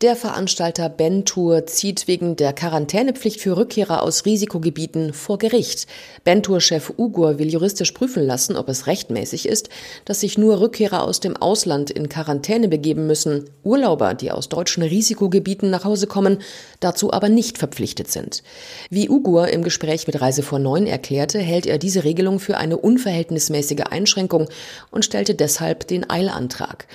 Der Veranstalter Ben Tour zieht wegen der Quarantänepflicht für Rückkehrer aus Risikogebieten vor Gericht. Ben Tour-Chef Ugur will juristisch prüfen lassen, ob es rechtmäßig ist, dass sich nur Rückkehrer aus dem Ausland in Quarantäne begeben müssen, Urlauber, die aus deutschen Risikogebieten nach Hause kommen, dazu aber nicht verpflichtet sind. Wie Ugur im Gespräch mit Reise vor Neun erklärte, hält er diese Regelung für eine unverhältnismäßige Einschränkung und stellte deshalb den Eilantrag.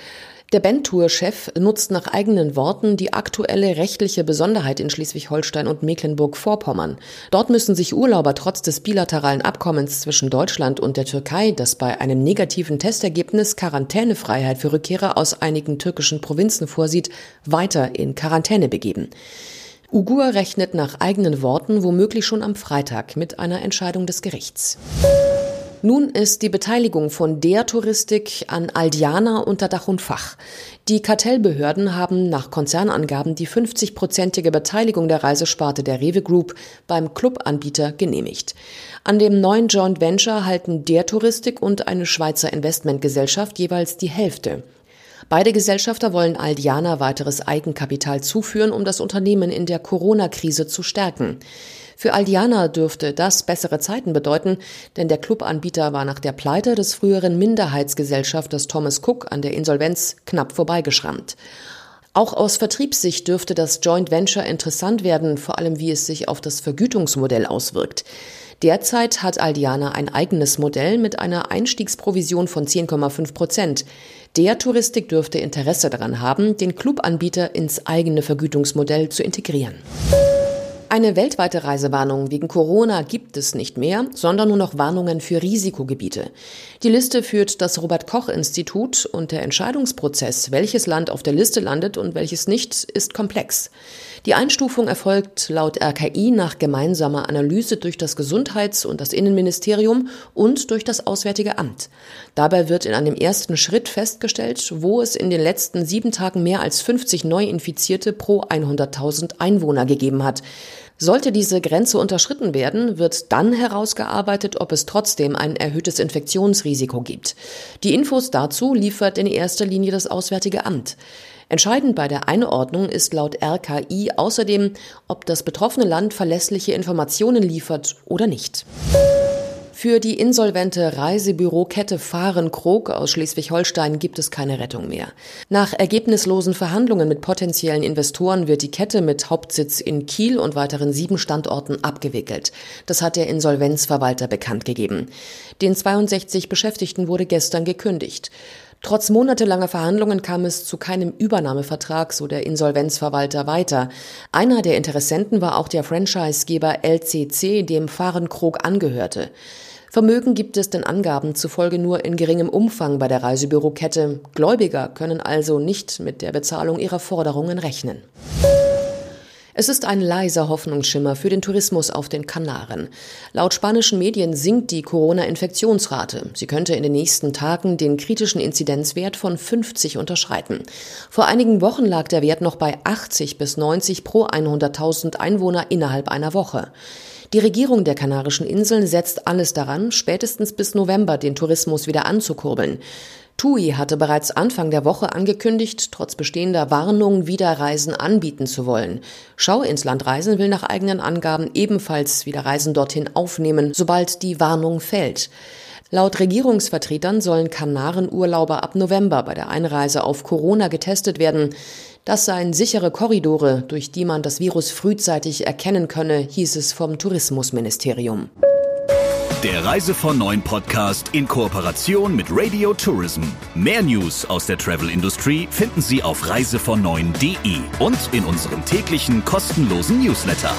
Der Bentour-Chef nutzt nach eigenen Worten die aktuelle rechtliche Besonderheit in Schleswig-Holstein und Mecklenburg-Vorpommern. Dort müssen sich Urlauber trotz des bilateralen Abkommens zwischen Deutschland und der Türkei, das bei einem negativen Testergebnis Quarantänefreiheit für Rückkehrer aus einigen türkischen Provinzen vorsieht, weiter in Quarantäne begeben. Ugur rechnet nach eigenen Worten womöglich schon am Freitag mit einer Entscheidung des Gerichts. Nun ist die Beteiligung von der Touristik an Aldiana unter Dach und Fach. Die Kartellbehörden haben nach Konzernangaben die 50-prozentige Beteiligung der Reisesparte der Rewe Group beim Clubanbieter genehmigt. An dem neuen Joint Venture halten der Touristik und eine Schweizer Investmentgesellschaft jeweils die Hälfte. Beide Gesellschafter wollen Aldiana weiteres Eigenkapital zuführen, um das Unternehmen in der Corona-Krise zu stärken. Für Aldiana dürfte das bessere Zeiten bedeuten, denn der Clubanbieter war nach der Pleite des früheren Minderheitsgesellschafters Thomas Cook an der Insolvenz knapp vorbeigeschrammt. Auch aus Vertriebssicht dürfte das Joint Venture interessant werden, vor allem wie es sich auf das Vergütungsmodell auswirkt. Derzeit hat Aldiana ein eigenes Modell mit einer Einstiegsprovision von 10,5 Prozent. Der Touristik dürfte Interesse daran haben, den Clubanbieter ins eigene Vergütungsmodell zu integrieren. Eine weltweite Reisewarnung wegen Corona gibt es nicht mehr, sondern nur noch Warnungen für Risikogebiete. Die Liste führt das Robert Koch Institut und der Entscheidungsprozess, welches Land auf der Liste landet und welches nicht, ist komplex. Die Einstufung erfolgt laut RKI nach gemeinsamer Analyse durch das Gesundheits- und das Innenministerium und durch das Auswärtige Amt. Dabei wird in einem ersten Schritt festgestellt, wo es in den letzten sieben Tagen mehr als 50 Neuinfizierte pro 100.000 Einwohner gegeben hat. Sollte diese Grenze unterschritten werden, wird dann herausgearbeitet, ob es trotzdem ein erhöhtes Infektionsrisiko gibt. Die Infos dazu liefert in erster Linie das Auswärtige Amt. Entscheidend bei der Einordnung ist laut RKI außerdem, ob das betroffene Land verlässliche Informationen liefert oder nicht. Für die insolvente Reisebürokette Fahren-Krog aus Schleswig-Holstein gibt es keine Rettung mehr. Nach ergebnislosen Verhandlungen mit potenziellen Investoren wird die Kette mit Hauptsitz in Kiel und weiteren sieben Standorten abgewickelt. Das hat der Insolvenzverwalter bekannt gegeben. Den 62 Beschäftigten wurde gestern gekündigt. Trotz monatelanger Verhandlungen kam es zu keinem Übernahmevertrag, so der Insolvenzverwalter weiter. Einer der Interessenten war auch der Franchisegeber LCC, dem Fahrenkrog angehörte. Vermögen gibt es den Angaben zufolge nur in geringem Umfang bei der Reisebürokette. Gläubiger können also nicht mit der Bezahlung ihrer Forderungen rechnen. Es ist ein leiser Hoffnungsschimmer für den Tourismus auf den Kanaren. Laut spanischen Medien sinkt die Corona-Infektionsrate. Sie könnte in den nächsten Tagen den kritischen Inzidenzwert von 50 unterschreiten. Vor einigen Wochen lag der Wert noch bei 80 bis 90 pro 100.000 Einwohner innerhalb einer Woche. Die Regierung der Kanarischen Inseln setzt alles daran, spätestens bis November den Tourismus wieder anzukurbeln. TUI hatte bereits Anfang der Woche angekündigt, trotz bestehender Warnungen wieder Reisen anbieten zu wollen. Schau ins Land Reisen will nach eigenen Angaben ebenfalls wieder Reisen dorthin aufnehmen, sobald die Warnung fällt. Laut Regierungsvertretern sollen Kanarenurlauber ab November bei der Einreise auf Corona getestet werden. Das seien sichere Korridore, durch die man das Virus frühzeitig erkennen könne, hieß es vom Tourismusministerium. Der Reise von Neuen Podcast in Kooperation mit Radio Tourism. Mehr News aus der Travel Industry finden Sie auf reisevon und in unserem täglichen kostenlosen Newsletter.